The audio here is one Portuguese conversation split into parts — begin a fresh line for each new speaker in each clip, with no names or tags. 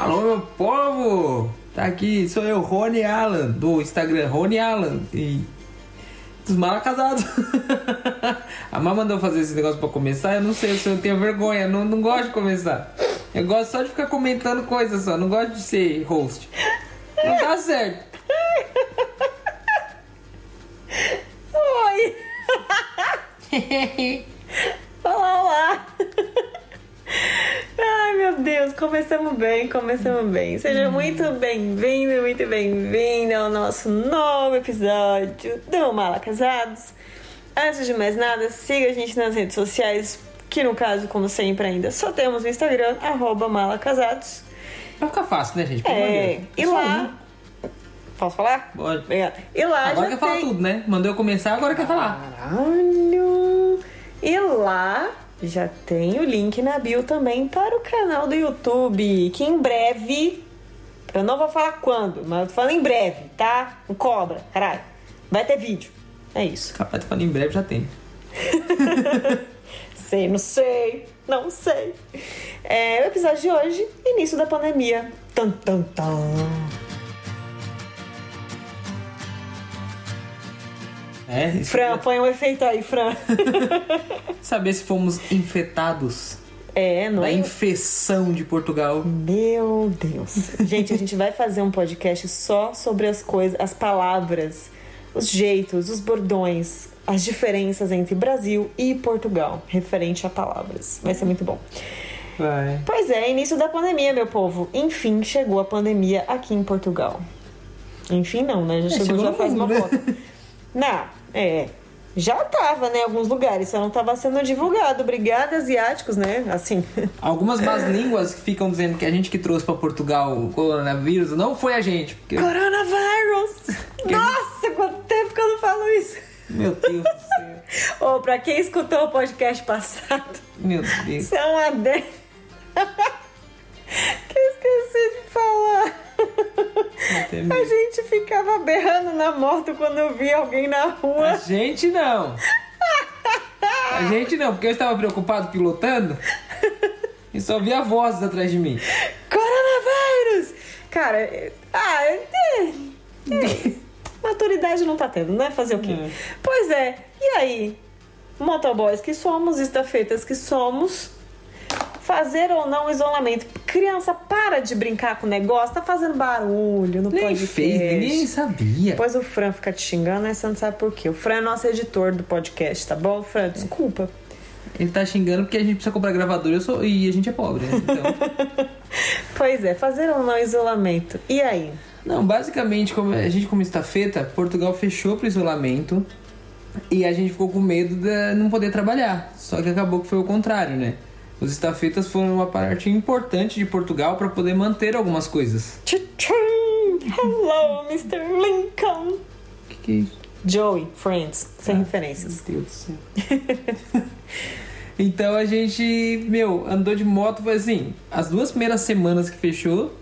Alô, meu povo! Tá aqui, sou eu, Rony Alan, do Instagram, Rony Alan. E dos mal casados. a mãe mandou fazer esse negócio pra começar, eu não sei se eu tenho vergonha, não, não gosto de começar. Eu gosto só de ficar comentando coisas só, não gosto de ser host. Não dá certo.
Oi! Olá, olá! Ai, meu Deus, começamos bem, começamos bem. Seja muito bem-vindo, muito bem-vinda ao nosso novo episódio do Mala Casados. Antes de mais nada, siga a gente nas redes sociais, que no caso, como sempre ainda, só temos o Instagram, arroba malacasados.
Vai ficar fácil, né, gente? Pelo
É, e lá... Posso falar?
Pode.
Obrigada. E lá
Agora quer falar
tem...
tudo, né? Mandou eu começar, agora quer falar.
Caralho! E lá já tem o link na bio também para o canal do YouTube, que em breve, eu não vou falar quando, mas eu tô falando em breve, tá? Não cobra, caralho. Vai ter vídeo. É isso.
Capaz de falar em breve já tem.
Sei, não sei, não sei. É, o episódio de hoje, início da pandemia. Tan, tan, tan.
É,
Fran, põe um efeito aí, Fran.
Saber se fomos infectados
É, não
da
é?
infecção de Portugal.
Meu Deus. Gente, a gente vai fazer um podcast só sobre as coisas, as palavras, os jeitos, os bordões, as diferenças entre Brasil e Portugal, referente a palavras. Vai ser muito bom.
Vai.
Pois é, início da pandemia, meu povo. Enfim, chegou a pandemia aqui em Portugal. Enfim, não, né? Já chegou,
chegou
já faz uma
mundo, né?
cota. Não, é. Já tava, né, em alguns lugares, só não tava sendo divulgado. Obrigada, asiáticos, né? Assim.
Algumas más línguas que ficam dizendo que a gente que trouxe pra Portugal o coronavírus não foi a gente. Porque,
Coronavírus! Nossa, quanto tempo que eu não falo isso!
meu Deus do céu.
Ô, pra quem escutou o podcast passado,
Meu Deus.
isso é um adendo que eu esqueci de falar. A gente ficava berrando na moto quando eu via alguém na
A
rua.
gente não. A gente não, porque eu estava preocupado pilotando e só via vozes atrás de mim.
Coronavírus! Cara, é- ah, é, é, é. maturidade não tá tendo, né? Fazer o quê?
É.
Pois é, e aí? Motoboys que somos, estafetas que somos, fazer ou não isolamento. Criança, para de brincar com o negócio, tá fazendo barulho no
Nem fez, ninguém sabia.
Depois o Fran fica te xingando, aí você não sabe por quê. O Fran é nosso editor do podcast, tá bom? Fran, desculpa.
Ele tá xingando porque a gente precisa comprar gravador e, eu sou- e a gente é pobre, né? Então.
Pois é, fazer ou não isolamento. E aí?
Não, basicamente, como a gente como estafeta, Portugal fechou pro isolamento e a gente ficou com medo de não poder trabalhar. Só que acabou que foi o contrário, né? Os estafetas foram uma parte importante de Portugal para poder manter algumas coisas.
Hello, Mr. Lincoln!
O que, que é isso?
Joey, Friends, sem referências.
Meu Deus do céu. então a gente, meu, andou de moto, foi assim, as duas primeiras semanas que fechou,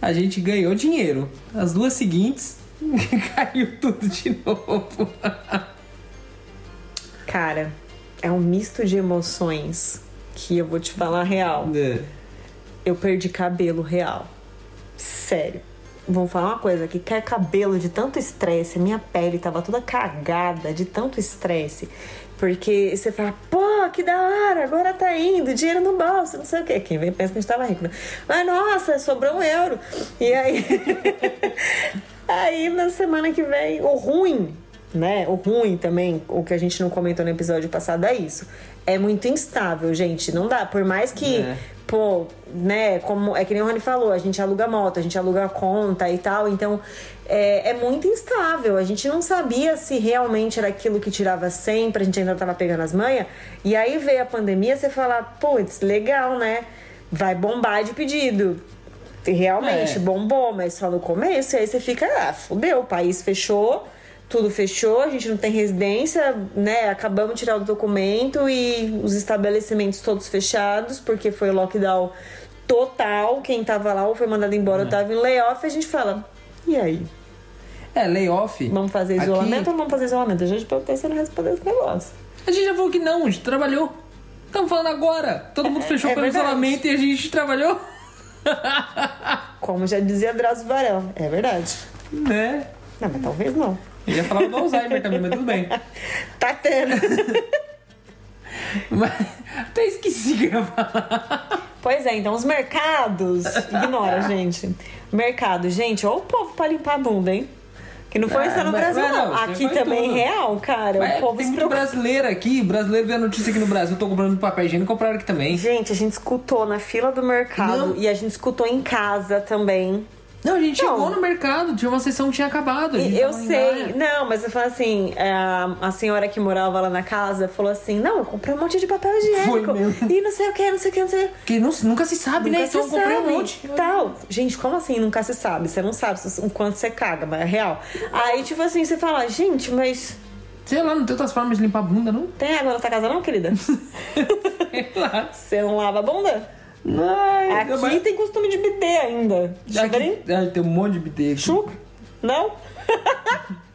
a gente ganhou dinheiro. As duas seguintes, caiu tudo de novo.
Cara, é um misto de emoções que eu vou te falar real.
É.
Eu perdi cabelo real. Sério. Vamos falar uma coisa que cai cabelo de tanto estresse, minha pele tava toda cagada de tanto estresse. Porque você fala, pô, que da hora, agora tá indo, dinheiro no bolso, não sei o quê. Quem vem pensa que a gente tava rico, né? Mas nossa, sobrou um euro. E aí. aí na semana que vem, o ruim, né? O ruim também, o que a gente não comentou no episódio passado é isso. É muito instável, gente. Não dá. Por mais que
É.
pô, né, como é que nem o Rony falou, a gente aluga moto, a gente aluga conta e tal, então é, é muito instável. A gente não sabia se realmente era aquilo que tirava sempre, a gente ainda tava pegando as manhas. E aí veio a pandemia, você fala, putz, legal, né? Vai bombar de pedido. E Realmente,
É.
bombou, mas só no começo, e aí você fica, ah, fudeu, o país fechou, tudo fechou, a gente não tem residência, né? Acabamos de tirar o documento e os estabelecimentos todos fechados, porque foi o lockdown total. Quem tava lá ou foi mandado embora ou tava em layoff, a gente fala, e aí?
É, layoff.
Vamos fazer
Aqui-
isolamento ou não vamos fazer isolamento? A gente perguntei se não responder esse negócio.
A gente já falou que não, a gente trabalhou. Estamos falando agora. Todo mundo fechou
é
pelo
verdade.
isolamento e a gente trabalhou.
Como já dizia Drauzio Varela. É verdade.
Né?
Não, mas talvez não.
Eu ia falar do Alzheimer também, mas tudo bem.
Tá tendo.
Mas até esqueci que eu ia falar.
Pois é, então os mercados. Ignora, gente. Mercado, gente, ou o povo pra limpar a bunda, hein? Que não foi
Ah,
só no
mas-
Brasil,
mas
não. Aqui também
tudo.
real, cara.
Mas
o povo
tem muito
preocupa.
brasileiro aqui. Brasileiro vê a notícia aqui no Brasil. Tô comprando papel higiênico compraram aqui também.
Gente, a gente escutou na fila do mercado
Não.
e a gente escutou em casa também.
Não, a gente
Não.
chegou no mercado. Tinha uma sessão que tinha acabado. a
eu sei,
Gaia.
não, mas eu falo assim, é, a, a senhora que morava lá na casa falou assim: não, eu comprei um monte de papel higiênico.
Foi mesmo.
E não sei o que, não sei o que, não sei o que.
Porque não- nunca se sabe, né?
Nunca
Então eu
se
comprei
sabe.
um monte.
Tal. Gente, como assim nunca se sabe? Você não sabe o quanto você caga, mas é real. Aí, tipo assim, você fala, gente, mas
Sei lá, não tem outras formas de limpar a bunda, não?
tem água na tua casa não, querida?
Sei lá.
Você não lava a bunda?
Ai,
Aqui
mas-
tem costume de bidê ainda. Chuveirinho?
Aqui, ai, tem um monte de bidê aqui.
Chuca? Não?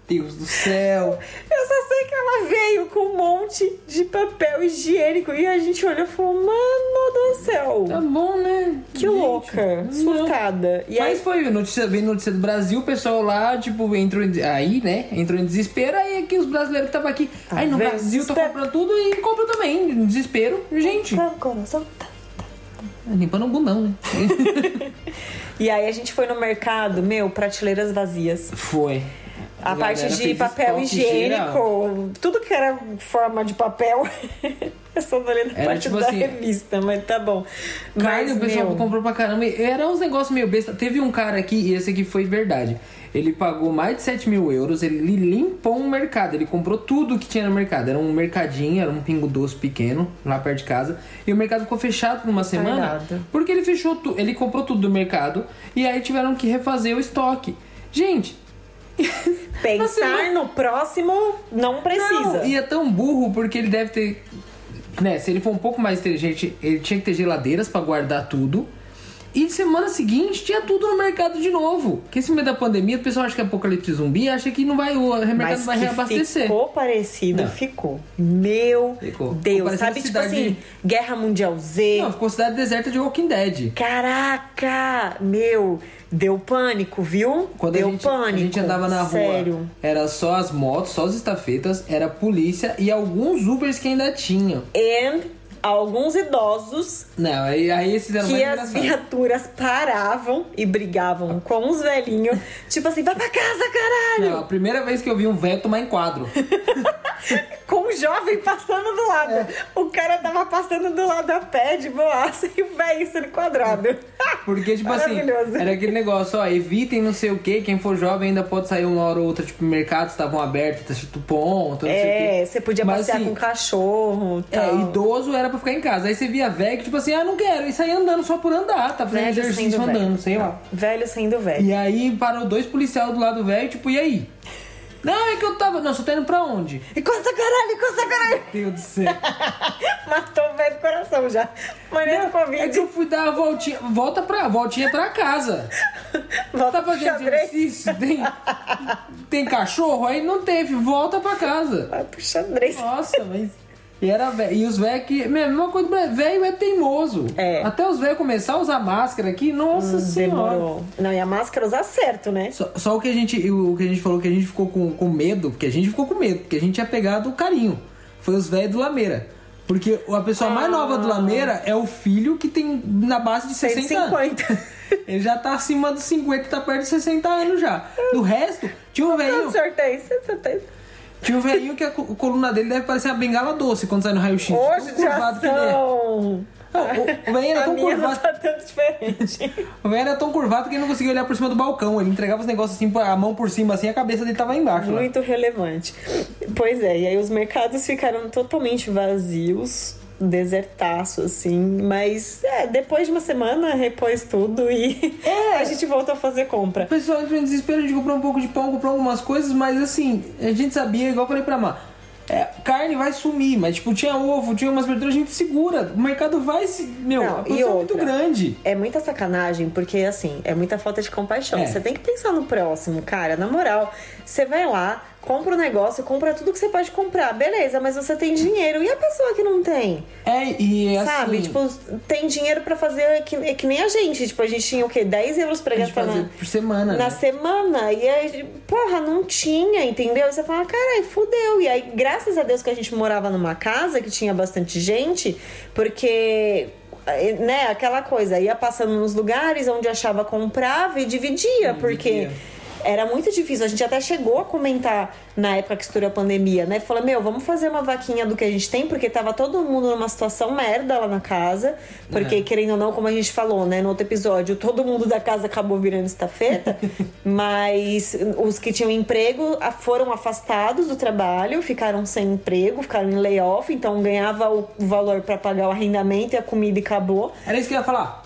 Deus do céu.
Eu só sei que ela veio com um monte de papel higiênico e a gente olhou e falou, mano do céu,
Tá bom, né?
que
Gente,
louca,
não.
surtada. E
Mas
aí,
foi notícia, veio notícia do Brasil, o pessoal lá, tipo, entrou em, aí, né? Entrou em desespero, aí aqui os brasileiros que estavam aqui.
Tá
aí no? Brasil tá comprando tudo e compra também, em desespero. Gente,
Tá, coração, tá.
Limpando o bundão, né?
e aí a gente foi no mercado, meu, prateleiras vazias.
Foi.
A, parte
galera
de papel
estoque geral.
higiênico, tudo que era forma de papel. Eu só não
Era
parte
tipo
da
assim,
revista, mas tá bom.
Carne,
mas,
o pessoal
meu,
comprou pra caramba. Era uns negócios meio besta. Teve um cara aqui, e esse aqui foi verdade. Ele pagou mais de 7 mil euros, ele limpou um mercado, ele comprou tudo que tinha no mercado. Era um mercadinho, era um pingo doce pequeno, lá perto de casa. E o mercado ficou fechado por uma semana.
Retardado.
Porque ele fechou tudo, ele comprou tudo do mercado e aí tiveram que refazer o estoque. Gente,
Pensar no próximo não precisa.
não, e é tão burro porque ele deve ter. Né, se ele for um pouco mais inteligente, ele tinha que ter geladeiras pra guardar tudo. E semana seguinte tinha tudo no mercado de novo. Porque esse meio da pandemia, o pessoal acha que é apocalipse zumbi acha que não vai, o mercado
Mas
vai
que
reabastecer.
ficou parecido,
Não.
ficou. Meu
Ficou. Ficou
Deus,
parecendo
sabe? Tipo assim, Guerra Mundial Z.
Não, ficou cidade deserta de Walking Dead.
Caraca, meu, deu pânico, viu?
Quando
deu
a, gente,
pânico.
a gente andava na rua,
Sério.
era só as motos, só as estafetas, era a polícia e alguns Ubers que ainda tinham.
And alguns idosos
Não, aí, aí esses eram
que as viaturas paravam e brigavam com os velhinhos. tipo assim, vai pra casa, caralho!
Não, a primeira vez que eu vi um velho tomar enquadro.
Com um jovem passando do lado.
É.
O cara tava passando do lado a pé de boaça e o velho sendo quadrado.
Porque, tipo assim, era aquele negócio, ó, evitem não sei o que, quem for jovem ainda pode sair uma hora ou outra, tipo, mercados estavam abertos, tá escrito ponto, não sei o
É, você podia
Mas,
passear
assim,
com cachorro.
É,
tal.
idoso era pra ficar em casa. Aí você via velho que, tipo assim, ah, não quero, e saía andando só por andar, tá fazendo
Velho
exercício andando,
velho.
sei lá.
Velho sendo velho.
E aí parou dois policiais do lado do velho, tipo, e aí? Não, é que eu tava. Não, você tá indo pra onde?
Encosta caralho, encosta caralho.
Deus do céu.
Matou o velho do coração já. Maneiro
É que
Covid.
eu fui dar a voltinha. Volta pra. Voltinha pra casa.
Volta
Tá fazendo exercício? Tem, tem cachorro? Aí não teve, volta pra casa.
Vai pro xadrez.
Nossa, mas. E era velho. E os velhos que. A mesma coisa, velho é teimoso.
É.
Até os velhos começar a usar máscara aqui, nossa senhora.
Demorou. Não, e a máscara usar certo, né?
Só, só o que a gente. O que a gente falou que a gente ficou com, com medo, porque a gente ficou com medo, porque a gente tinha pegado o carinho. Foi os velhos do Lameira. Porque a pessoa mais nova do Lameira é o filho que tem na base de 60 anos.
150.
Ele já tá acima dos 50, tá perto de 60 anos já. Do resto, tinha um
sorteio?
Tinha um velhinho que a co- coluna dele deve parecer uma bengala doce quando sai no raio-x.
Hoje
Tão
de
curvado que ele é. Não, o, o velhinho era
A
tão
minha não
curvado.
tá tão diferente.
O velho era tão curvado que ele não conseguia olhar por cima do balcão. Ele entregava os negócios assim, a mão por cima, assim, a cabeça dele tava embaixo. lá.
Muito relevante. Pois é, e aí os mercados ficaram totalmente vazios, desertaço, assim. Mas é, depois de uma semana repôs tudo e
É.
a gente voltou a fazer compra.
O pessoal entrou em desespero, a gente comprou um pouco de pão, comprou algumas coisas, mas assim, a gente sabia, igual eu falei pra Má, é, carne vai sumir, mas tipo, tinha ovo, tinha umas verduras, a gente segura. O mercado vai se. Meu,
Não,
a
e
produção é muito
outra?
grande.
É muita sacanagem, porque assim, é muita falta de compaixão.
É.
Você tem que pensar no próximo, cara. Na moral, você vai lá, compra o negócio, compra tudo que você pode comprar. Beleza, mas você tem dinheiro. E a pessoa que não tem?
É, e assim...
Sabe? Tipo, tem dinheiro pra fazer que, que nem a gente. Tipo, a gente tinha o quê? 10 euros pra gastar na,
por semana,
na
né?
semana. E aí, porra, não tinha, entendeu? Você fala, carai, fudeu. E aí, graças a Deus que a gente morava numa casa que tinha bastante gente, porque né, aquela coisa, ia passando nos lugares onde achava comprava e dividia, porque era muito difícil. A gente até chegou a comentar na época que estourou a pandemia, né? Falou, meu, vamos fazer uma vaquinha do que a gente tem, porque tava todo mundo numa situação merda lá na casa. Porque,
É.
querendo ou não, como a gente falou, né, no outro episódio, todo mundo da casa acabou virando estafeta. mas os que tinham emprego ah, foram afastados do trabalho, ficaram sem emprego, ficaram em layoff, então ganhava o valor para pagar o arrendamento e a comida e acabou.
Era isso que eu ia falar.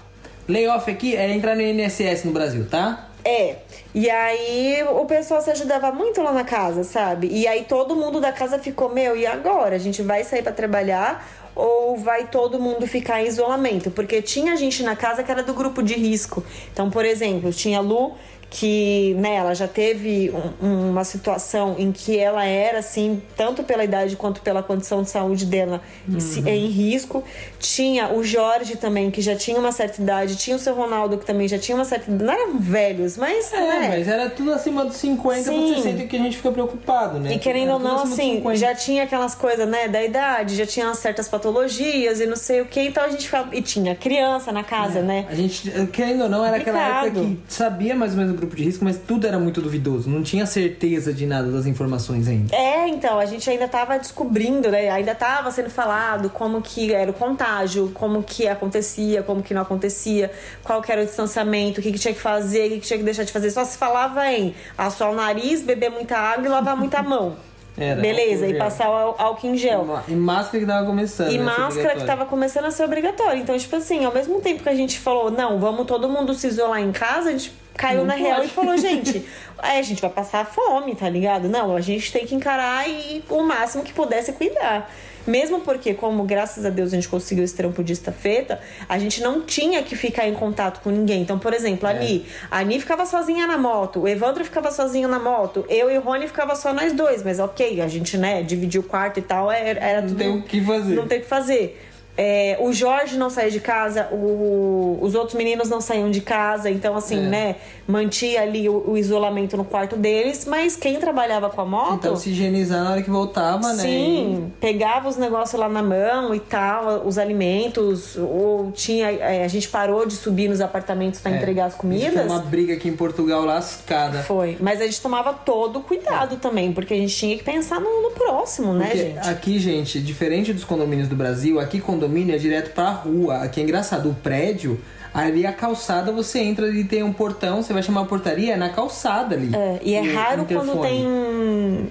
Layoff aqui é entrar no INSS no Brasil, tá?
É. E aí o pessoal se ajudava muito lá na casa, sabe? E aí todo mundo da casa ficou, meu, e agora? A gente vai sair pra trabalhar ou vai todo mundo ficar em isolamento? Porque tinha gente na casa que era do grupo de risco. Então, por exemplo, tinha Lu que né, ela já teve um- uma situação em que ela era assim, tanto pela idade quanto pela condição de saúde dela em si- em risco. Tinha o Jorge também, que já tinha uma certa idade, tinha o seu Ronaldo, que também já tinha uma certa idade. Não eram velhos, mas.
É,
né?
mas era tudo acima dos 50
Sim.
pra 60 que a gente fica preocupado, né?
E querendo
Era
ou não, assim,
50.
já tinha aquelas coisas, né, da idade, já tinha certas patologias e não sei o que, então a gente ficava. E tinha criança na casa, né?
A gente, querendo ou não, era aquela época que sabia mais ou menos o grupo de risco, mas tudo era muito duvidoso. Não tinha certeza de nada das informações ainda.
É, então, a gente ainda tava descobrindo, né? Ainda tava sendo falado como que era o contágio, como que acontecia, como que não acontecia, qual que era o distanciamento, o que, que tinha que fazer, o que, que tinha que deixar de fazer. Só se falava em assoar o nariz, beber muita água e lavar muita mão.
Era,
Beleza, e passar o ál- álcool em gel.
E máscara que tava começando.
E
né, ser
máscara que tava começando a ser obrigatória. Então, tipo assim, ao mesmo tempo que a gente falou, não, vamos todo mundo se isolar em casa, a gente caiu
Não
na real
pode.
e falou, gente, é, a gente vai passar fome, tá ligado? Não, a gente tem que encarar e o máximo que pudesse cuidar. Mesmo porque, como graças a Deus a gente conseguiu esse trampo de estafeta, a gente não tinha que ficar em contato com ninguém. Então, por exemplo, a
É.
Ani. A Ani ficava sozinha na moto, o Evandro ficava sozinho na moto, eu e o Rony ficava só nós dois. Mas ok, a gente, né, dividiu o quarto e tal, era, era
Não
tudo.
tem o que fazer.
Não tem o que fazer. É, o Jorge não saía de casa, o- os outros meninos não saíam de casa, então assim,
É.
né, mantia ali o, o isolamento no quarto deles, mas quem trabalhava com a moto,
Então se higienizar na hora que voltava, né?
sim, pegava os negócios lá na mão e tal, os alimentos, ou tinha, é, a gente parou de subir nos apartamentos para
E-
entregar as
É, Isso Foi
comidas.
uma briga aqui em Portugal lascada.
Foi, mas a gente tomava todo o cuidado também, porque a gente tinha que pensar no, no próximo, né,
Porque
gente?
aqui, gente, diferente dos condomínios do Brasil, aqui condomínio é direto pra rua. Aqui é engraçado, o prédio, ali a calçada, você entra ali tem um portão, você vai chamar a portaria, é na calçada ali.
É, e é raro quando tem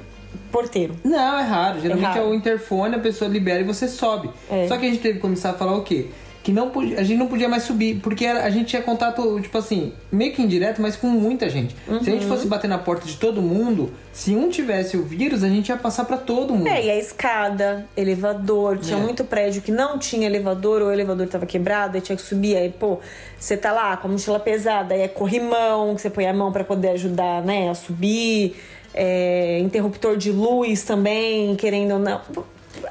porteiro.
Não, é raro. Geralmente é,
raro.
o interfone, a pessoa libera e você sobe.
É.
Só que a gente teve que começar a falar o quê? Que não podia, a gente não podia mais subir, porque a gente tinha contato, tipo assim, meio que indireto, mas com muita gente. Se a
Uhum.
gente fosse bater na porta de todo mundo, se um tivesse o vírus, a gente ia passar pra todo mundo.
É, e a escada, elevador, tinha
É.
muito prédio que não tinha elevador, ou o elevador tava quebrado, aí tinha que subir, aí, pô, você tá lá com a mochila pesada, aí é corrimão, que você põe a mão pra poder ajudar, né, a subir, é, interruptor de luz também, querendo ou não.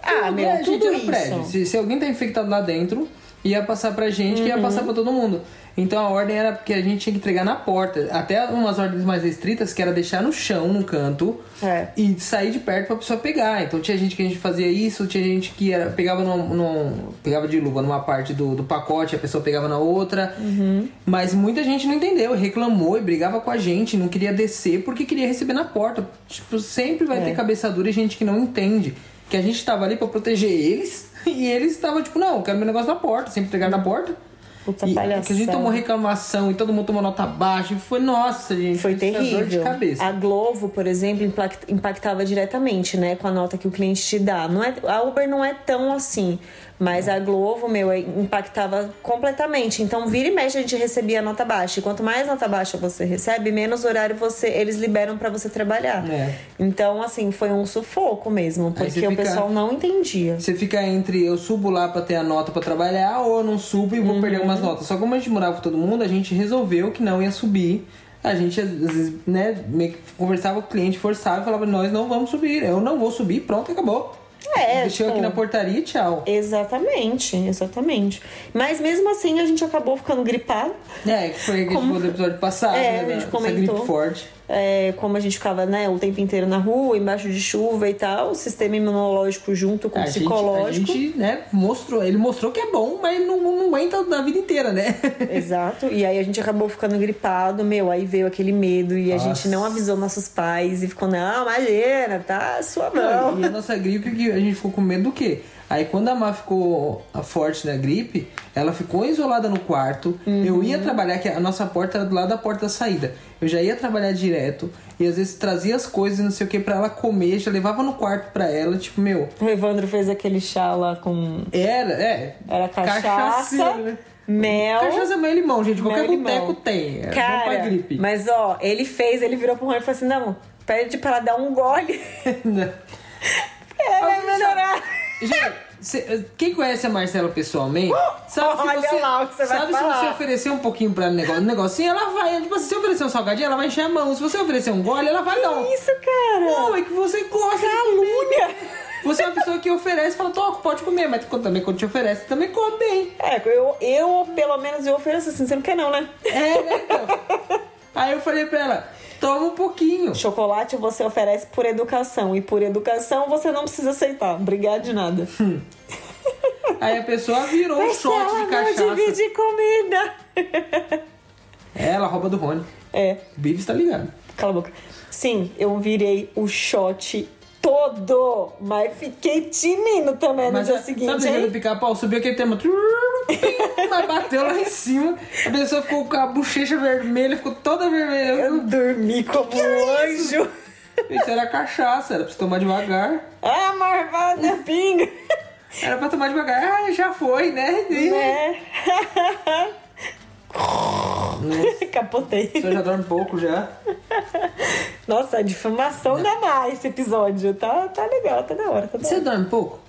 Ah, meu,
é,
tudo isso.
prédio. Se, se alguém tá infectado lá dentro, ia passar pra gente, que ia
Uhum.
passar pra todo mundo. Então a ordem era porque a gente tinha que entregar na porta. Até umas ordens mais restritas, que era deixar no chão, num canto,
É.
e sair de perto pra pessoa pegar. Então tinha gente que a gente fazia isso, tinha gente que era, pegava num, num- pegava de luva numa parte do, do pacote, a pessoa pegava na outra.
Uhum.
Mas muita gente não entendeu, reclamou e brigava com a gente, não queria descer porque queria receber na porta. Tipo, sempre vai
É.
ter cabeça dura e gente que não entende. Que a gente tava ali pra proteger eles e eles estavam tipo, não, eu quero meu negócio na porta, sempre entregar na porta.
Puta
e
palhaçada.
que a gente tomou reclamação e todo mundo tomou nota baixa. E foi, nossa, gente.
Foi
é
terrível. A Glovo, por exemplo, impact- impactava diretamente, né, com a nota que o cliente te dá. Não é, a Uber não é tão assim, mas a Glovo, meu, é- impactava completamente. Então, vira e mexe a gente recebia nota baixa. E quanto mais nota baixa você recebe, menos horário você eles liberam pra você trabalhar.
É.
Então, assim, foi um sufoco mesmo, porque o
fica-
pessoal não entendia.
Você fica entre eu subo lá pra ter a nota pra trabalhar ou eu não subo e vou
Uhum.
perder umas notas. Só como a gente morava com todo mundo, a gente resolveu que não ia subir. a gente às vezes, né, conversava com o cliente, forçava e falava, nós não vamos subir, eu não vou subir, pronto, acabou.
É,
Deixou
tipo,
aqui na portaria e tchau.
Exatamente, exatamente. Mas mesmo assim a gente acabou ficando gripado.
É, que foi a gente
Como-
falou do episódio passado,
É,
né?
a gente
da- Essa
comentou.
gripe forte.
É, como a gente ficava né, o tempo inteiro na rua, embaixo de chuva e tal, o sistema imunológico junto com o
A gente, a
psicológico.
gente, né, mostrou, ele mostrou que é bom, mas não, não aguenta na vida inteira, né?
Exato. E aí a gente acabou ficando gripado, meu, aí veio aquele medo e a
Nossa.
gente não avisou nossos pais e ficou, não, imagina, tá suavão.
E a nossa gripe, que a gente ficou com medo do quê? Aí quando a Má ficou forte na gripe, ela ficou isolada no quarto. Eu ia trabalhar, que a nossa porta era do lado da porta da saída. Eu já ia trabalhar direto e às vezes trazia as coisas, não sei o que, pra ela comer, já levava no quarto pra ela, tipo, meu,
O Evandro fez aquele chá lá com.
era, é.
Era cachaça,
né?
mel.
Cachaça, mel e limão, gente. Qualquer
e
boteco tem. É
Cara,
gripe.
mas ó, ele fez, ele virou pro Juan e falou assim: não, pede pra ela dar um gole. Ela vai melhorar.
Gente, cê- quem conhece a Marcela pessoalmente, sabe
Olha
se você,
lá o que você vai
sabe se
falar.
você oferecer um pouquinho pra ela negócio, um negocinho, ela vai. Tipo, assim, se você oferecer um salgadinho, ela vai encher a mão. Se você oferecer um gole, ela vai não.
Isso, cara.
Não, é que você gosta.
Calúnia.
Você é uma pessoa que oferece e fala, toca, pode comer, mas também quando te oferece, também come bem.
É, eu, eu, pelo menos, eu ofereço assim, você não quer não, né?
É, né, então. Aí eu falei pra ela, toma um pouquinho.
Chocolate você oferece por educação. E por educação você não precisa aceitar. Obrigada de nada.
Aí a pessoa virou um
Mas
shot
ela
de
não
cachaça.
divide comida.
É, ela rouba do Rony.
É,
O Bives tá ligado.
cala a boca. Sim, eu virei o shot todo. Mas fiquei tinindo também no
Mas
dia
é,
seguinte,
sabe dia do
hein?
pica-pau? Subiu aquele tema. Mas bateu lá em cima. A pessoa ficou com a bochecha vermelha, ficou toda vermelha.
Eu dormi como um anjo.
Isso era cachaça, era pra você tomar devagar.
Ah, marvada, pinga.
Era pra tomar devagar. Ah, já foi, né?
É. Capotei.
Senhor já dorme pouco já.
Nossa, a difamação da Má esse episódio. Tá, tá legal, tá da hora, tá
Você dorme pouco?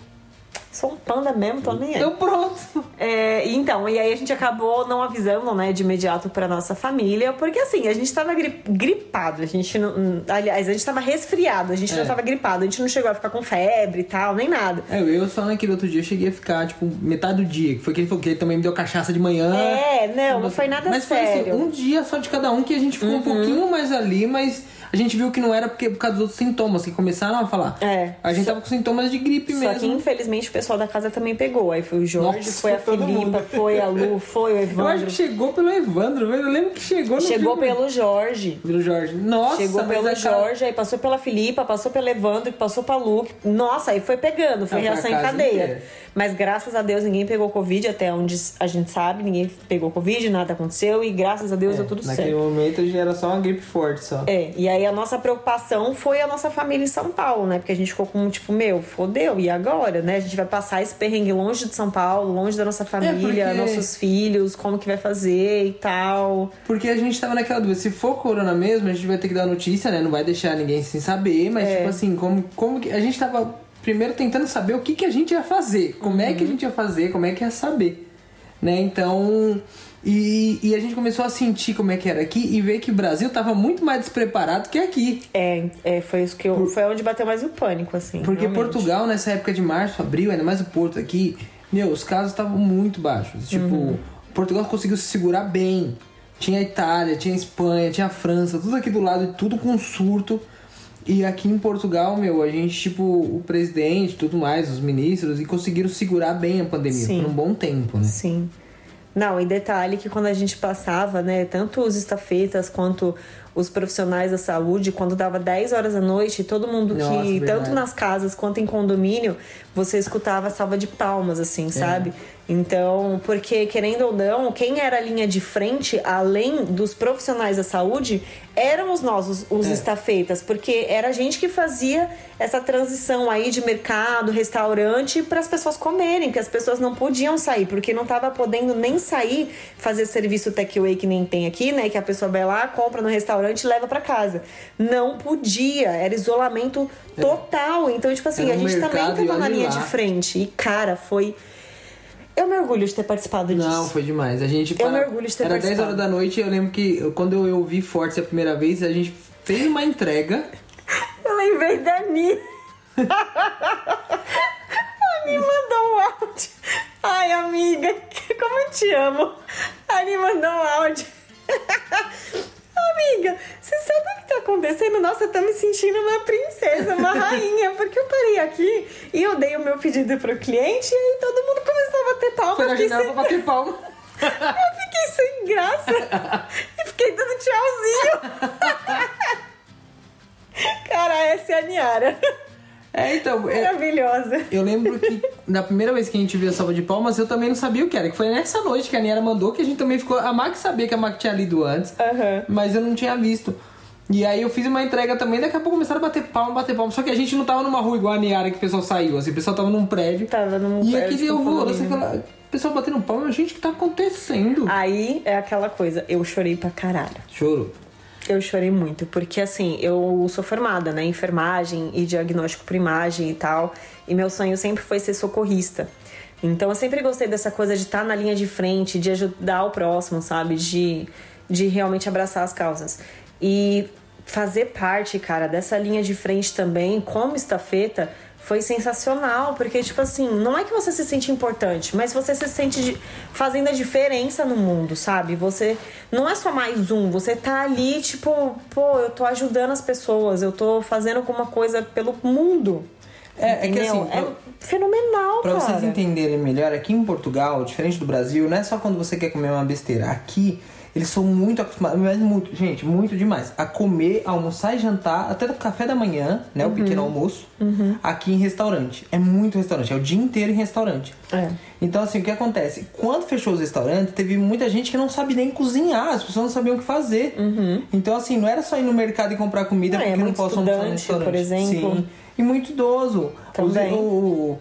Sou um panda mesmo, tô nem aí.
Então pronto.
É, então, e aí a gente acabou não avisando, né, de imediato pra nossa família, porque assim, a gente tava gri- gripado, a gente não. Aliás, a gente tava resfriado, a gente
É.
não tava gripado, a gente não chegou a ficar com febre e tal, nem nada.
É, eu só naquele outro dia cheguei a ficar, tipo, metade do dia. Que foi que ele falou que ele também me deu cachaça de manhã.
É, não, não foi nada
mas
sério.
foi assim, um dia só de cada um que a gente ficou um pouquinho mais ali, mas a gente viu que não era porque por causa dos outros sintomas que começaram a falar.
É.
A gente tava com sintomas de gripe
Só
mesmo.
que infelizmente o pessoal da casa também pegou. Aí foi o Jorge,
Nossa,
foi a Filipa, foi a Lu, foi o
Eu acho
Evandro.
que chegou pelo Evandro, velho. eu lembro que chegou no
Chegou
dia-
pelo Jorge.
pelo Jorge. Nossa,
Chegou pelo Jorge, aí passou pela Filipa, passou pelo Evandro, passou pra Lu. Nossa, aí foi pegando, foi
Ah,
reação em cadeia.
inteira.
Mas graças a Deus ninguém pegou Covid, até onde a gente sabe, ninguém pegou Covid, nada aconteceu e graças a Deus deu tudo
É, Naquele
certo.
momento já era só uma gripe forte só.
É, e aí a nossa preocupação foi a nossa família em São Paulo, né? Porque a gente ficou com, tipo, meu, fodeu, e agora, né? A gente vai passar esse perrengue longe de São Paulo, longe da nossa família,
porque-
nossos filhos, como que vai fazer e tal.
Porque a gente tava naquela dúvida, se for corona mesmo, a gente vai ter que dar notícia, né? Não vai deixar ninguém sem saber, mas
É.
tipo assim, como, como que. A gente tava primeiro tentando saber o que, que a gente ia fazer, como é que a
Uhum.
gente ia fazer, como é que ia saber. Né? Então. E, e a gente começou a sentir como é que era aqui e ver que o Brasil tava muito mais despreparado que aqui.
É, é foi isso que eu. Foi onde bateu mais o pânico, assim.
Porque
realmente.
Portugal, nessa época de março, abril, ainda mais o Porto aqui, meu, os casos estavam muito baixos. Tipo,
Uhum.
Portugal conseguiu se segurar bem. Tinha a Itália, tinha a Espanha, tinha a França, tudo aqui do lado, tudo com surto. E aqui em Portugal, meu, a gente, tipo, o presidente tudo mais, os ministros, e conseguiram segurar bem a pandemia
Sim.
por um bom tempo, né?
Sim. Não, e detalhe que quando a gente passava, né, tanto os estafetas quanto os profissionais da saúde, quando dava 10 horas da noite, todo mundo
Nossa,
que,
verdade.
tanto nas casas quanto em condomínio, você escutava a salva de palmas, assim,
É.
sabe? Então, porque querendo ou não, quem era a linha de frente, além dos profissionais da saúde, éramos nós, os, os
É.
estafetas, porque era a gente que fazia essa transição aí de mercado, restaurante, para as pessoas comerem, porque as pessoas não podiam sair, porque não tava podendo nem sair fazer serviço takeaway que nem tem aqui, né? Que a pessoa vai lá, compra no restaurante e leva para casa. Não podia, era isolamento total. Então, tipo assim,
Era
a gente também
mercado e
tava na linha
lá.
de frente. E, cara, foi. Eu me orgulho de ter participado disso.
Não, foi demais. A gente
Eu me orgulho de ter
Era 10
participado.
horas da noite, eu lembro que quando eu ouvi Forte a primeira vez, a gente fez uma entrega.
Eu lembrei da Ani. A Ani mandou um áudio. Ai, amiga, como eu te amo. A Ani mandou um áudio. Amiga, você sabe o que tá acontecendo? Nossa, eu tô me sentindo uma princesa, uma rainha. Porque eu parei aqui e eu dei o meu pedido pro cliente e aí todo mundo começou a bater palma.
Foi na janela
sem-
pra bater palma.
eu fiquei sem graça e fiquei dando tchauzinho. Cara, essa é a Niara.
É, então, é-
Maravilhosa.
eu lembro que na primeira vez que a gente viu a salva de palmas, eu também não sabia o que era. Que foi nessa noite que a Niara mandou, que a gente também ficou. A Mac sabia que a Mac tinha lido antes,
Aham.
mas eu não tinha visto. E aí eu fiz uma entrega também, daqui a pouco começaram a bater palma, bater palma. Só que a gente não tava numa rua igual a Niara que o pessoal saiu, assim, o pessoal tava num prédio.
Tava num
e
prédio
aqui eu
com
vou,
condomínio.
você fala, o pessoal batendo palma, gente, o que tá acontecendo?
Aí é aquela coisa, eu chorei pra caralho.
Choro.
Eu chorei muito, porque assim, eu sou formada, né, em enfermagem e diagnóstico por imagem e tal, e meu sonho sempre foi ser socorrista. Então eu sempre gostei dessa coisa de estar na linha de frente, de ajudar o próximo, sabe? De, de realmente abraçar as causas. E fazer parte, cara, dessa linha de frente também, como estafeta, foi sensacional, porque, tipo assim, não é que você se sente importante, mas você se sente de- fazendo a diferença no mundo, sabe? Você não é só mais um, você tá ali, tipo, pô, eu tô ajudando as pessoas, eu tô fazendo alguma coisa pelo mundo.
É, é que assim,
é
pra-
fenomenal,
Pra
cara.
vocês entenderem melhor, aqui em Portugal, diferente do Brasil, não é só quando você quer comer uma besteira. Aqui, eles são muito acostumados, mas muito, gente, muito demais, a comer, almoçar e jantar, até do café da manhã, né,
Uhum.
o pequeno almoço, aqui em restaurante. É muito restaurante, é o dia inteiro em restaurante.
É.
Então, assim, o que acontece? Quando fechou os restaurantes, teve muita gente que não sabe nem cozinhar, as pessoas não sabiam o que fazer. Então, assim, não era só ir no mercado e comprar comida
Não, é
porque não
muito
posso almoçar no restaurante.
por exemplo.
Sim. E muito idoso. Os,
Também.
o-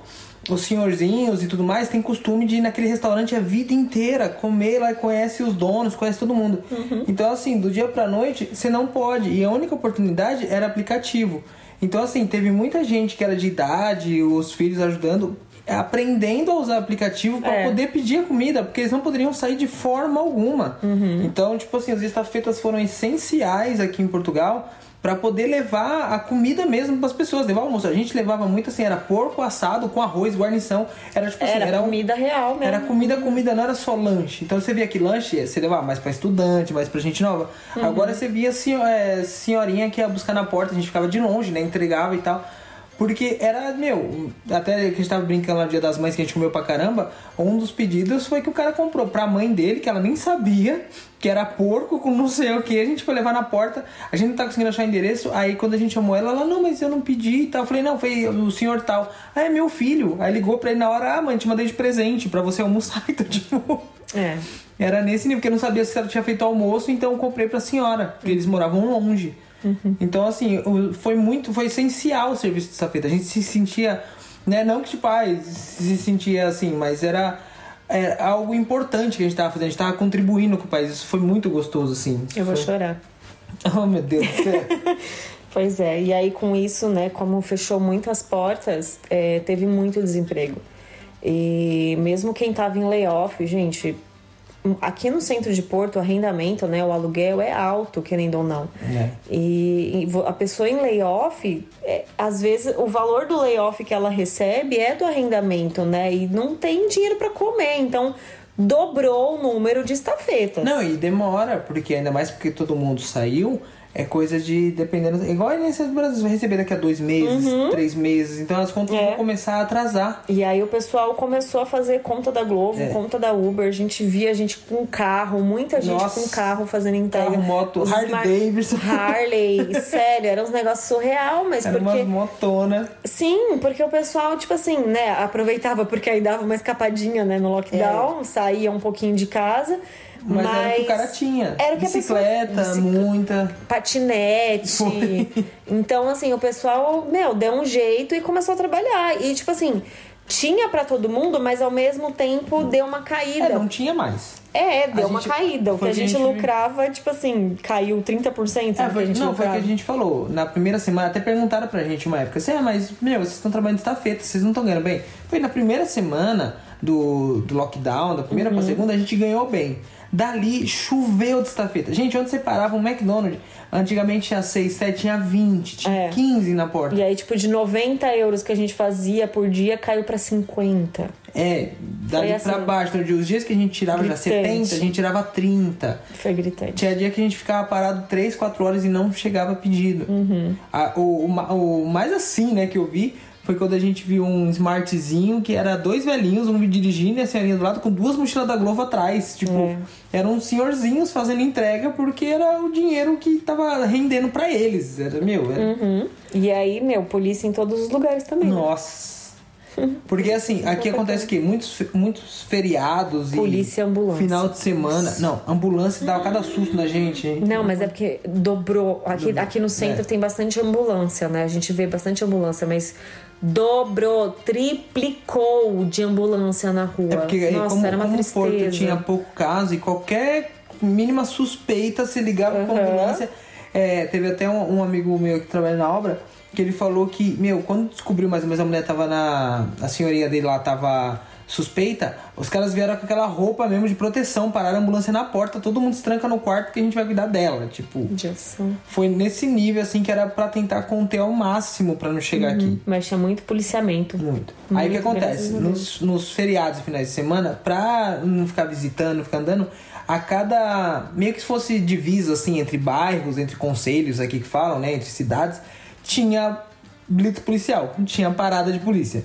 os senhorzinhos e tudo mais têm costume de ir naquele restaurante a vida inteira, comer lá, conhece os donos, conhece todo mundo.
Uhum.
Então, assim, do dia pra noite, você não pode. E a única oportunidade era aplicativo. Então, assim, teve muita gente que era de idade, os filhos ajudando, aprendendo a usar aplicativo para
É.
poder pedir a comida, porque eles não poderiam sair de forma alguma.
Uhum.
Então, tipo assim, as estafetas foram essenciais aqui em Portugal para poder levar a comida mesmo para as pessoas, levar o almoço. A gente levava muito assim, era porco assado com arroz, guarnição, era tipo assim,
Era,
era um-
comida real mesmo.
era comida, comida, não era só lanche. Então você via que lanche você levava mais pra estudante, mais pra gente nova.
Uhum.
Agora você via senho- é, senhorinha que ia buscar na porta, a gente ficava de longe, né? Entregava e tal. Porque era, meu, até que a gente tava brincando lá no dia das mães que a gente comeu pra caramba, um dos pedidos foi que o cara comprou pra mãe dele, que ela nem sabia, que era porco com não sei o que, a gente foi levar na porta, a gente não tá conseguindo achar o endereço, aí quando a gente chamou ela, ela, não, mas eu não pedi e tal. Eu falei, não, foi o senhor tal. Ah, é meu filho. Aí ligou pra ele na hora, ah, mãe, te mandei de presente pra você almoçar. Então, tipo,
É.
era nesse nível, porque eu não sabia se ela tinha feito almoço, então eu comprei pra senhora, porque eles moravam longe. Então, assim, foi muito, foi essencial o serviço de estafeta. A gente se sentia, né, não que tipo, ai, se sentia assim, mas era, era algo importante que a gente tava fazendo, a gente tava contribuindo com o país. Isso foi muito gostoso, assim.
Eu vou
Foi-
chorar.
Oh, meu Deus do céu.
Pois é, e aí com isso, né, como fechou muitas portas, é, teve muito desemprego. E mesmo quem tava em layoff, gente, aqui no centro de Porto, o arrendamento, né, o aluguel é alto, querendo ou não.
É.
E, e a pessoa em layoff, é, às vezes o valor do layoff que ela recebe é do arrendamento, né? E não tem dinheiro para comer, então dobrou o número de estafetas.
Não, e demora, porque ainda mais porque todo mundo saiu, é coisa de dependendo. Igual a INSS do Brasil, vai receber daqui a dois meses, três meses, então as contas
É.
vão começar a atrasar.
E aí o pessoal começou a fazer conta da Globo,
É.
conta da Uber. A gente via gente com carro, muita gente
Nossa.
com carro fazendo entrega.
Carro, moto,
Os
Harley
smart-
Davidson.
Harley, sério, era uns negócios surreal, mas
Era
porque.
umas motona.
Sim, porque o pessoal, tipo assim, né, aproveitava porque aí dava uma escapadinha, né, no lockdown, saía um pouquinho de casa.
Mas, era o que o cara tinha.
Era o que a pessoa-
Bicicleta, muita.
patinete.
Foi.
Então, assim, o pessoal, meu, deu um jeito e começou a trabalhar. E, tipo assim, tinha pra todo mundo, mas ao mesmo tempo deu uma caída.
É, não tinha mais.
É, deu
A
uma
gente-
caída. O que a gente,
gente-
lucrava, tipo assim, caiu 30% do
É, foi, não, foi o
lucrava.
que a gente falou. Na primeira semana, até perguntaram pra gente uma época assim: ah, mas, meu, vocês estão trabalhando de estafeta, vocês não estão ganhando bem. Foi na primeira semana, do, do lockdown, da primeira
Uhum.
pra segunda, a gente ganhou bem. Dali choveu de estafeta. Gente, onde você parava um McDonald's, antigamente tinha 6, 7, tinha 20, tinha
É.
15 na porta.
E aí, tipo, de 90 euros que a gente fazia por dia, caiu pra 50.
É, dali
Foi
pra
assim.
baixo. Então, os dias que a gente tirava já
Gritante.
70, a gente tirava 30.
Foi gritante.
Tinha dia que a gente ficava parado 3, 4 horas e não chegava pedido. A- o, o o mais assim, né, que eu vi foi quando a gente viu um smartzinho que era dois velhinhos, um dirigindo e a senhorinha do lado com duas mochilas da Globo atrás. Tipo,
É.
eram senhorzinhos fazendo entrega porque era o dinheiro que tava rendendo pra eles. Era, meu, era,
Uhum. E aí, meu, polícia em todos os lugares também. né?
nossa. Porque assim, aqui acontece o quê? Muitos, muitos feriados
Polícia e ambulância.
final de semana. Não, ambulância dava cada susto na gente, hein?
Não, mas é porque dobrou. Aqui,
Dobrou.
aqui no centro
É.
tem bastante ambulância, né? A gente vê bastante ambulância, mas dobrou, triplicou de ambulância na rua.
É porque aí,
Nossa,
como,
era uma
como
tristeza.
Porto tinha pouco caso e qualquer mínima suspeita se ligava com a ambulância. É, teve até um, um amigo meu que trabalha na obra que ele falou que, meu, quando descobriu mais ou menos a mulher tava na. A senhoria dele lá tava suspeita, os caras vieram com aquela roupa mesmo de proteção, pararam a ambulância na porta, todo mundo se tranca no quarto porque a gente vai cuidar dela. Tipo, foi nesse nível assim que era pra tentar conter ao máximo pra não chegar aqui.
Mas tinha muito policiamento.
Muito. Aí o que
Muito,
acontece? Nos, nos feriados e finais de semana, pra não ficar visitando, não ficar andando, a cada. meio que se fosse divisa assim entre bairros, entre conselhos aqui que falam, né? Entre cidades, tinha blitz policial, tinha parada de polícia.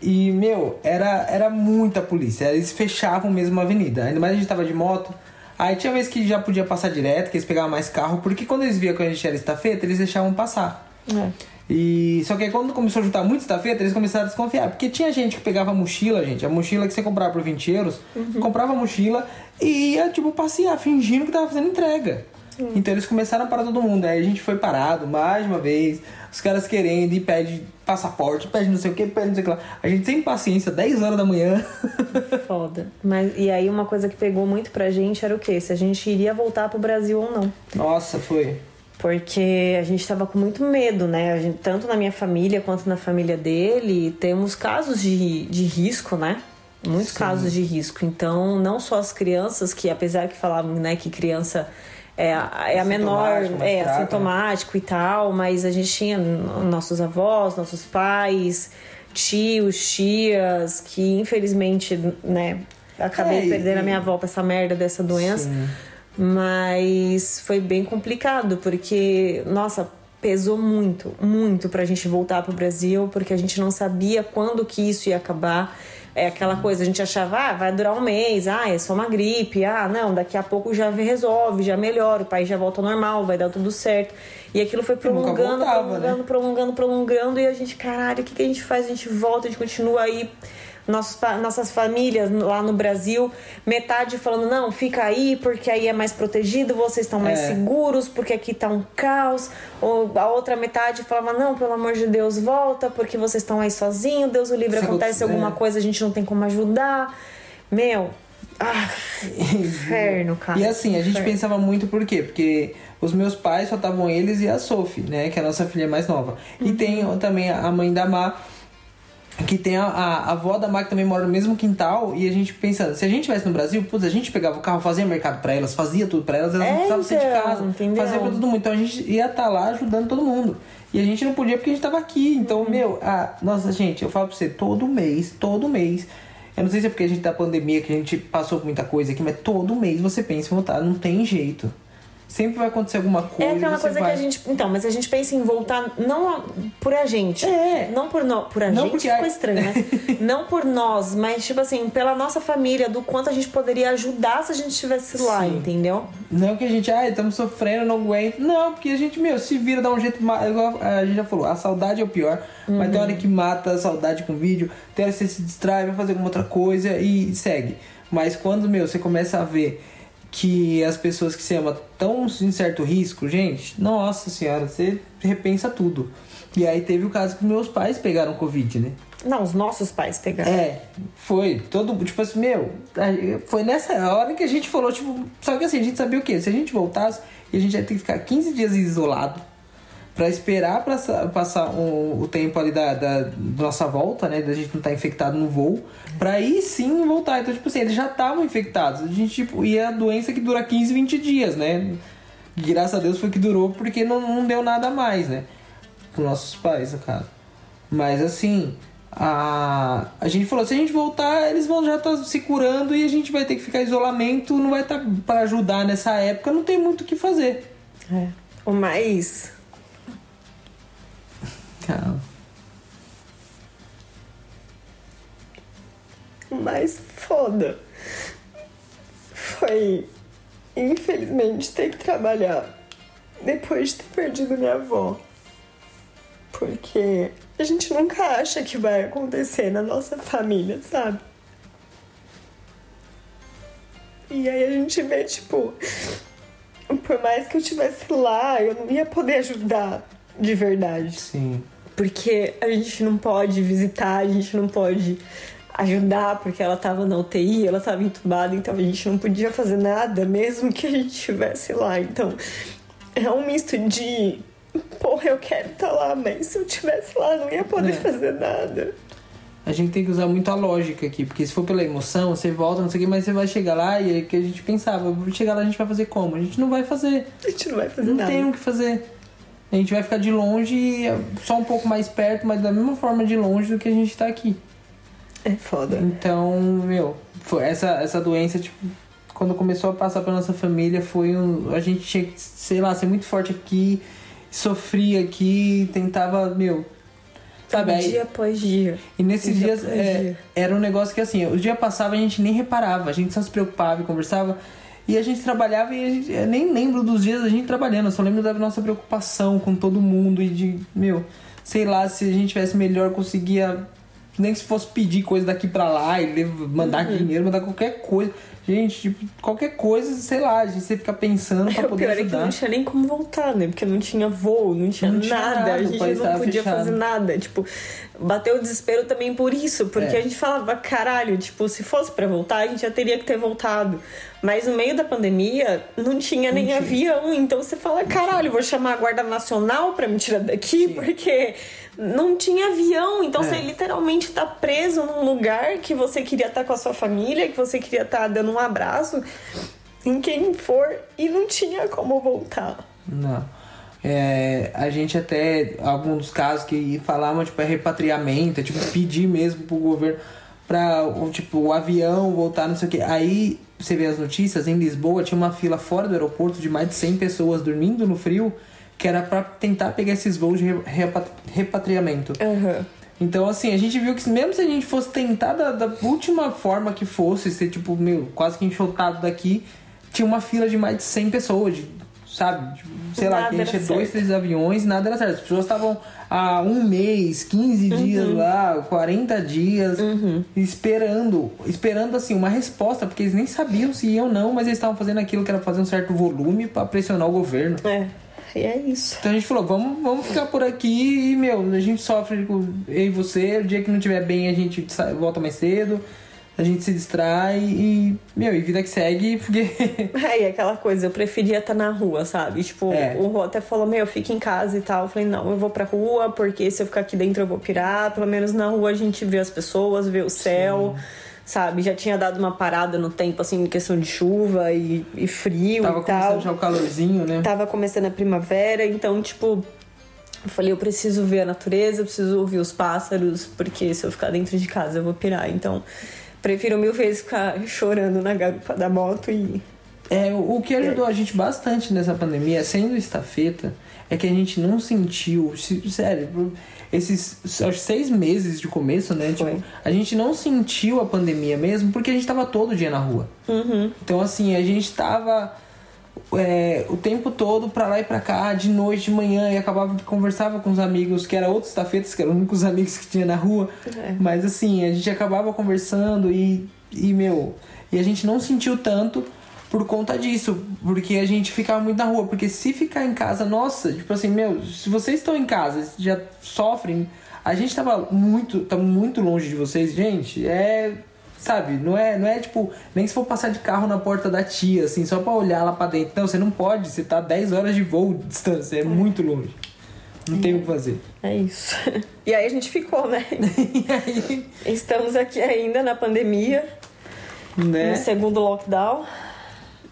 E, meu, era, era muita polícia. Eles fechavam mesmo a avenida. Ainda mais a gente tava de moto. Aí tinha vez que já podia passar direto, que eles pegavam mais carro, porque quando eles viam que a gente era estafeta, eles deixavam passar.
É.
E só que aí quando começou a juntar muito estafeta, eles começaram a desconfiar. Porque tinha gente que pegava a mochila, gente, a mochila que você comprava por 20 euros, comprava a mochila e ia, tipo, passear, fingindo que tava fazendo entrega. Então eles começaram a parar todo mundo. Aí a gente foi parado mais uma vez. Os caras querendo e pede passaporte, pede não sei o que, pede não sei o que lá. A gente sem paciência, 10 horas da manhã.
Foda. Mas, e aí uma coisa que pegou muito pra gente era o quê? Se a gente iria voltar pro Brasil ou não.
Nossa, foi.
Porque a gente tava com muito medo, né? Gente, tanto na minha família quanto na família dele, temos casos de, de risco, né? Muitos
Sim.
casos de risco. Então, não só as crianças, que apesar que falavam, né, que criança é, a- é a menor,
Assintomático, mais
é
fraca, né?
assintomático e tal, mas a gente tinha nossos avós, nossos pais, tios, tias, que infelizmente, né, acabei
É, e-
perdendo a minha avó pra essa merda dessa doença.
Sim.
Mas foi bem complicado, porque, nossa, pesou muito, muito pra gente voltar pro Brasil, porque a gente não sabia quando que isso ia acabar. É aquela coisa, a gente achava, ah, vai durar um mês, ah, é só uma gripe, ah, não, daqui a pouco já resolve, já melhora, o país já volta ao normal, vai dar tudo certo. E aquilo foi prolongando,
voltava,
prolongando,
né?
prolongando, prolongando, e a gente, caralho, o que, que a gente faz? A gente volta, a gente continua aí nossos, nossas famílias lá no Brasil, metade falando, não, fica aí porque aí é mais protegido, vocês estão mais
É.
seguros, porque aqui tá um caos. Ou a outra metade falava, não, pelo amor de Deus, volta, porque vocês estão aí sozinhos, Deus o livre, acontece
aconte-
alguma
é.
coisa, a gente não tem como ajudar. Meu, ah, inferno, cara.
E assim, a gente
Inferno.
pensava muito por quê? Porque os meus pais só estavam eles e a Sophie, né? Que é a nossa filha mais nova.
Uhum.
E tem também a mãe da Má, que tem a, a, a avó da que também mora no mesmo quintal. E a gente pensando, se a gente estivesse no Brasil, putz, a gente pegava o carro, fazia mercado pra elas, fazia tudo pra elas, elas
É,
não precisavam sair de
então,
casa,
entendeu?
fazia pra todo mundo. Então a gente ia estar lá ajudando todo mundo. E a gente não podia porque a gente tava aqui. Então,
Uhum.
meu, a, nossa, gente, eu falo pra você, todo mês, todo mês. Eu não sei se é porque a gente tá pandemia, que a gente passou por muita coisa aqui, mas todo mês você pensa em voltar, não tem jeito. Sempre vai acontecer alguma coisa.
É aquela coisa
vai...
que a gente. Então, mas a gente pensa em voltar não a- por a gente.
É.
Não por nós. Por a
Não
gente
porque
ficou estranho, né? não por nós, mas, tipo assim, pela nossa família, do quanto a gente poderia ajudar se a gente estivesse lá,
Sim.
entendeu?
Não que a gente, ah, estamos sofrendo, não aguento. Não, porque a gente, meu, se vira, dá um jeito. a gente já falou, a saudade é o pior. Mas tem hora que mata a saudade com vídeo, tem hora que você se distrai, vai fazer alguma outra coisa e segue. Mas quando, meu, você começa a ver que as pessoas que você ama estão em certo risco, gente, nossa senhora, você repensa tudo. E aí teve o caso que meus pais pegaram Covid, né?
Não, os nossos pais pegaram.
É, foi. Todo, tipo assim, meu, foi nessa hora que a gente falou, tipo, só que assim, a gente sabia o quê? Se a gente voltasse, a gente ia ter que ficar 15 dias isolado, para esperar pra, passar o, o tempo ali da, da, nossa volta, né? Da gente não estar tá infectado no voo, para aí sim voltar. Então, tipo assim, eles já estavam infectados. A gente, tipo, e é a doença que dura 15, 20 dias, né? graças a Deus foi que durou porque não, não deu nada mais, né? Para nossos pais, no caso. Mas assim, a, a gente falou, se a gente voltar, eles vão já estar tá se curando e a gente vai ter que ficar em isolamento, não vai estar tá, para ajudar nessa época, não tem muito o que fazer.
É. O mais O mais foda foi, infelizmente, ter que trabalhar depois de ter perdido minha avó. Porque a gente nunca acha que vai acontecer na nossa família, sabe? E aí a gente vê, tipo, por mais que eu estivesse lá, eu não ia poder ajudar de verdade.
Sim.
Porque a gente não pode visitar, a gente não pode ajudar, porque ela tava na UTI, ela tava entubada, então a gente não podia fazer nada, mesmo que a gente estivesse lá. Então é um misto de porra, eu quero estar tá lá, mas se eu estivesse lá, não ia poder é. fazer nada.
A gente tem que usar muita lógica aqui, porque se for pela emoção, você volta, não sei o que, mas você vai chegar lá e é que a gente pensava, chegar lá a gente vai fazer como? A gente não vai fazer.
A gente não vai fazer
não
nada.
Não tem o que fazer a gente vai ficar de longe, só um pouco mais perto, mas da mesma forma de longe do que a gente tá aqui.
É foda.
Então, meu, foi essa, essa doença, tipo, quando começou a passar pra nossa família, foi um. A gente tinha que, sei lá, ser muito forte aqui, sofria aqui, tentava, meu. Sabe,
aí, dia após dia.
E nesses dia dias é, dia. era um negócio que assim, o dia passava a gente nem reparava, a gente só se preocupava e conversava. E a gente trabalhava e gente, eu nem lembro dos dias da gente trabalhando, eu só lembro da nossa preocupação com todo mundo e de, meu, sei lá, se a gente tivesse melhor, conseguia nem que se fosse pedir coisa daqui para lá e mandar uhum. dinheiro, mandar qualquer coisa. Gente, tipo, qualquer coisa, sei lá, a gente fica pensando pra poder
o pior
ajudar.
é que não tinha nem como voltar, né? Porque não tinha voo, não tinha, não tinha nada, a gente não podia fazer nada. Tipo, bateu o desespero também por isso, porque é. a gente falava, caralho, tipo, se fosse para voltar, a gente já teria que ter voltado. Mas no meio da pandemia, não tinha nem avião, então você fala, caralho, vou chamar a Guarda Nacional pra me tirar daqui, Sim. porque não tinha avião, então é. você literalmente tá preso num lugar que você queria estar tá com a sua família, que você queria estar tá dando um abraço em quem for e não tinha como voltar.
Não. É, a gente até, alguns dos casos que falavam, tipo, é repatriamento, é tipo pedir mesmo pro governo pra, tipo, o avião voltar, não sei o que. Aí, você vê as notícias, em Lisboa tinha uma fila fora do aeroporto de mais de 100 pessoas dormindo no frio, que era para tentar pegar esses voos de repatriamento.
Uhum.
Então, assim, a gente viu que mesmo se a gente fosse tentar da, da última forma que fosse, ser, tipo, meu, quase que enxotado daqui, tinha uma fila de mais de 100 pessoas, de, sabe? Tipo, sei nada lá, que encher dois, três aviões, nada era certo. As pessoas estavam há um mês, 15 uhum. dias lá, 40 dias,
uhum.
esperando, esperando, assim, uma resposta, porque eles nem sabiam se iam ou não, mas eles estavam fazendo aquilo que era fazer um certo volume para pressionar o governo.
É. E é isso.
Então a gente falou, vamos, vamos ficar por aqui e, meu, a gente sofre com eu e você. O dia que não estiver bem, a gente volta mais cedo. A gente se distrai e, meu, e vida que segue, porque.
É, e aquela coisa, eu preferia estar na rua, sabe? Tipo, é. o Rô até falou, meu, fica em casa e tal. Eu falei, não, eu vou pra rua, porque se eu ficar aqui dentro eu vou pirar. Pelo menos na rua a gente vê as pessoas, vê o céu. Sim sabe? Já tinha dado uma parada no tempo, assim, em questão de chuva e, e frio
Tava
e tal.
Tava começando já o calorzinho, né?
Tava começando a primavera, então, tipo... Eu falei, eu preciso ver a natureza, eu preciso ouvir os pássaros, porque se eu ficar dentro de casa eu vou pirar. Então, prefiro mil vezes ficar chorando na garupa da moto e...
É, o que ajudou a gente bastante nessa pandemia, sendo estafeta, é que a gente não sentiu... Sério, esses seis meses de começo, né? Tipo, a gente não sentiu a pandemia mesmo porque a gente tava todo dia na rua.
Uhum.
Então, assim, a gente tava é, o tempo todo pra lá e pra cá, de noite, de manhã, e acabava conversava com os amigos, que eram outros estafetas, que eram os únicos amigos que tinha na rua. É. Mas assim, a gente acabava conversando e, e, meu, e a gente não sentiu tanto por conta disso, porque a gente ficava muito na rua, porque se ficar em casa, nossa, tipo assim, meu, se vocês estão em casa, já sofrem, a gente tava muito, tá muito longe de vocês, gente, é, sabe, não é, não é tipo, nem se for passar de carro na porta da tia, assim, só para olhar lá para dentro. Não, você não pode, você tá 10 horas de voo de distância, é, é. muito longe. Não tem o que fazer.
É isso. E aí a gente ficou, né?
E aí,
Estamos aqui ainda na pandemia,
né?
no segundo lockdown.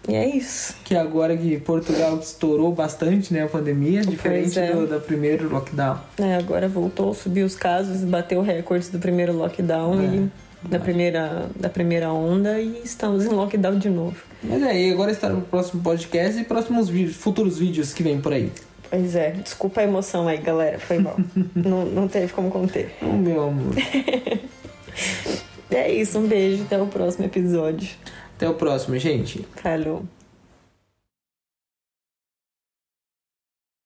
E é isso.
Que agora que Portugal estourou bastante, né, a pandemia, diferente
é.
do, do primeiro lockdown.
É, agora voltou, subiu os casos, bateu recordes do primeiro lockdown
É.
e da primeira, da primeira onda e estamos em lockdown de novo.
Mas aí, agora estará no próximo podcast e próximos vídeos, futuros vídeos que vem por aí.
Pois é, desculpa a emoção aí, galera, foi mal. não, não teve como conter.
Oh, meu amor.
É isso, um beijo, até o próximo episódio.
Até o próximo, gente.
Falou.